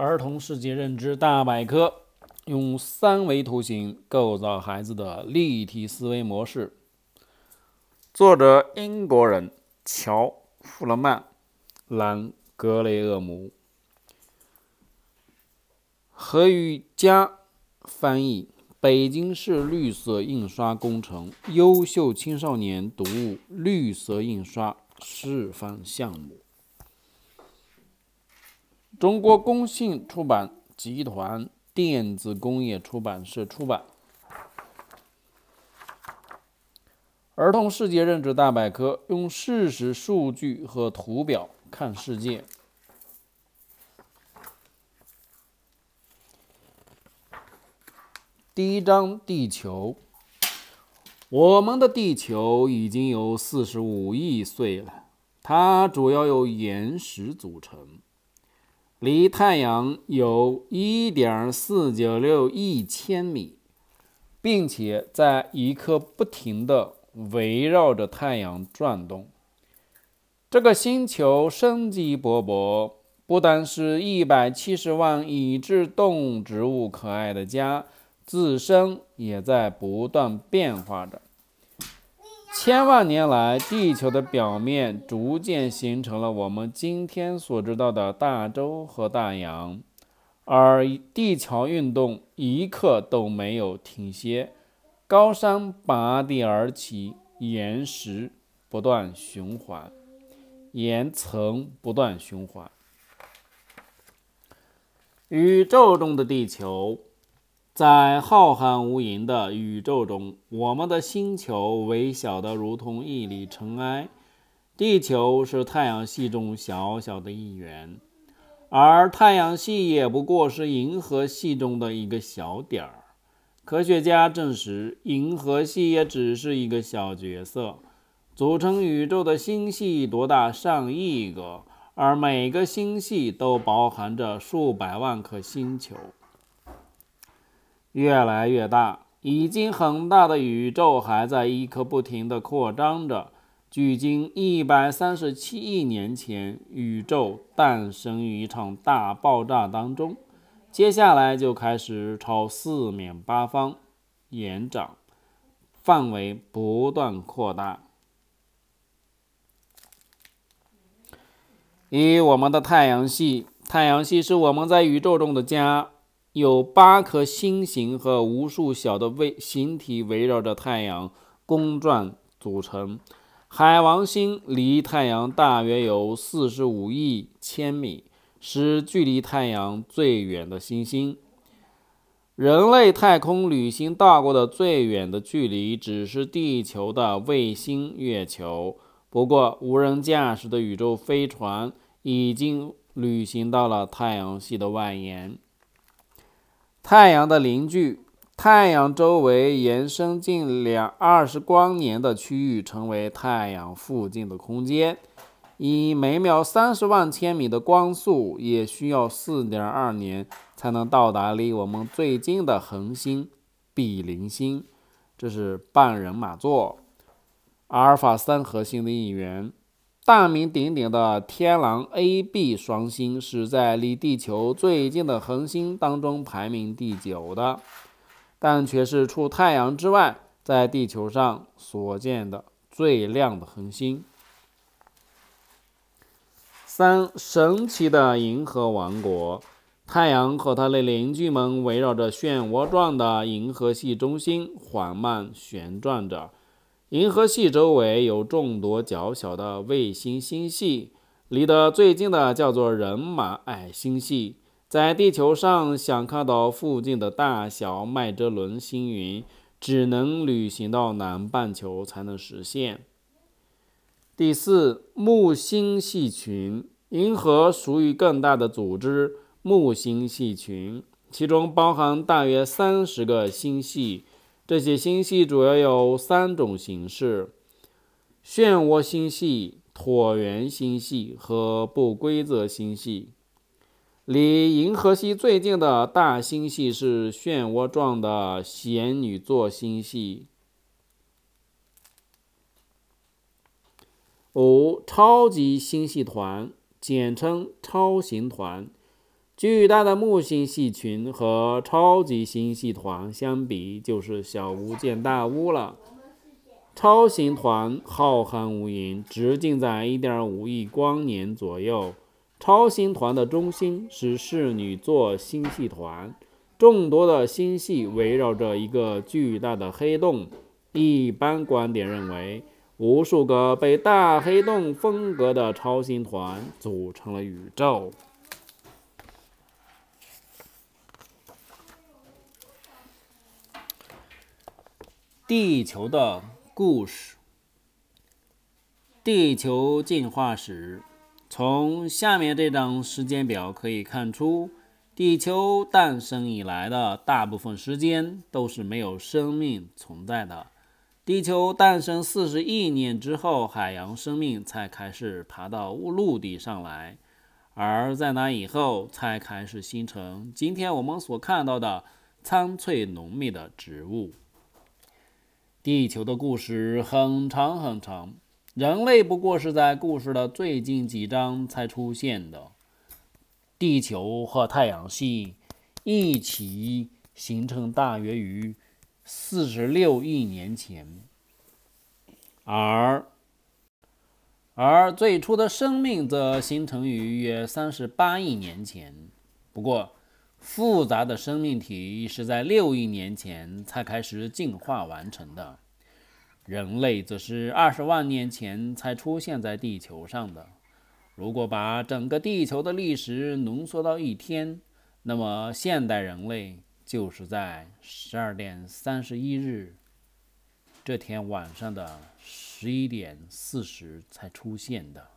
儿童世界认知大百科，用三维图形构造孩子的立体思维模式。作者：英国人乔·富勒曼，兰格雷厄姆，何雨佳翻译，北京市绿色印刷工程优秀青少年读物绿色印刷示范项目。中国工信出版集团电子工业出版社出版《儿童世界认知大百科》，用事实、数据和图表看世界。第一章：地球。我们的地球已经有四十五亿岁了，它主要由岩石组成。离太阳有1.496亿千米，并且在一颗不停地围绕着太阳转动。这个星球生机勃勃，不单是一百七十万已知动植物可爱的家，自身也在不断变化着。千万年来，地球的表面逐渐形成了我们今天所知道的大洲和大洋，而地壳运动一刻都没有停歇。高山拔地而起，岩石不断循环，岩层不断循环。宇宙中的地球。在浩瀚无垠的宇宙中，我们的星球微小的如同一粒尘埃。地球是太阳系中小小的一员，而太阳系也不过是银河系中的一个小点儿。科学家证实，银河系也只是一个小角色。组成宇宙的星系多达上亿个，而每个星系都包含着数百万颗星球。越来越大，已经很大的宇宙还在一颗不停地扩张着。距今一百三十七亿年前，宇宙诞生于一场大爆炸当中，接下来就开始朝四面八方延展，范围不断扩大。以我们的太阳系，太阳系是我们在宇宙中的家。有八颗星星和无数小的卫星体围绕着太阳公转组成。海王星离太阳大约有四十五亿千米，是距离太阳最远的行星。人类太空旅行到过的最远的距离只是地球的卫星月球。不过，无人驾驶的宇宙飞船已经旅行到了太阳系的外沿。太阳的邻居，太阳周围延伸近两二十光年的区域称为太阳附近的空间。以每秒三十万千米的光速，也需要四点二年才能到达离我们最近的恒星比邻星，这是半人马座，阿尔法三核心的一员。大名鼎鼎的天狼 A B 双星是在离地球最近的恒星当中排名第九的，但却是除太阳之外，在地球上所见的最亮的恒星。三神奇的银河王国，太阳和它的邻居们围绕着漩涡状的银河系中心缓慢旋转着。银河系周围有众多较小的卫星星系，离得最近的叫做人马矮星系。在地球上想看到附近的大小麦哲伦星云，只能旅行到南半球才能实现。第四，木星系群，银河属于更大的组织——木星系群，其中包含大约三十个星系。这些星系主要有三种形式：漩涡星系、椭圆星系和不规则星系。离银河系最近的大星系是漩涡状的仙女座星系。五、超级星系团，简称超星团。巨大的木星系群和超级星系团相比，就是小巫见大巫了。超星团浩瀚无垠，直径在1.5亿光年左右。超星团的中心是侍女座星系团，众多的星系围绕着一个巨大的黑洞。一般观点认为，无数个被大黑洞分隔的超星团组成了宇宙。地球的故事。地球进化史，从下面这张时间表可以看出，地球诞生以来的大部分时间都是没有生命存在的。地球诞生四十亿年之后，海洋生命才开始爬到陆地上来，而在那以后，才开始形成今天我们所看到的苍翠浓密的植物。地球的故事很长很长，人类不过是在故事的最近几章才出现的。地球和太阳系一起形成大约于四十六亿年前，而而最初的生命则形成于约三十八亿年前。不过，复杂的生命体是在六亿年前才开始进化完成的，人类则是二十万年前才出现在地球上的。如果把整个地球的历史浓缩到一天，那么现代人类就是在十二点三十一日这天晚上的十一点四十才出现的。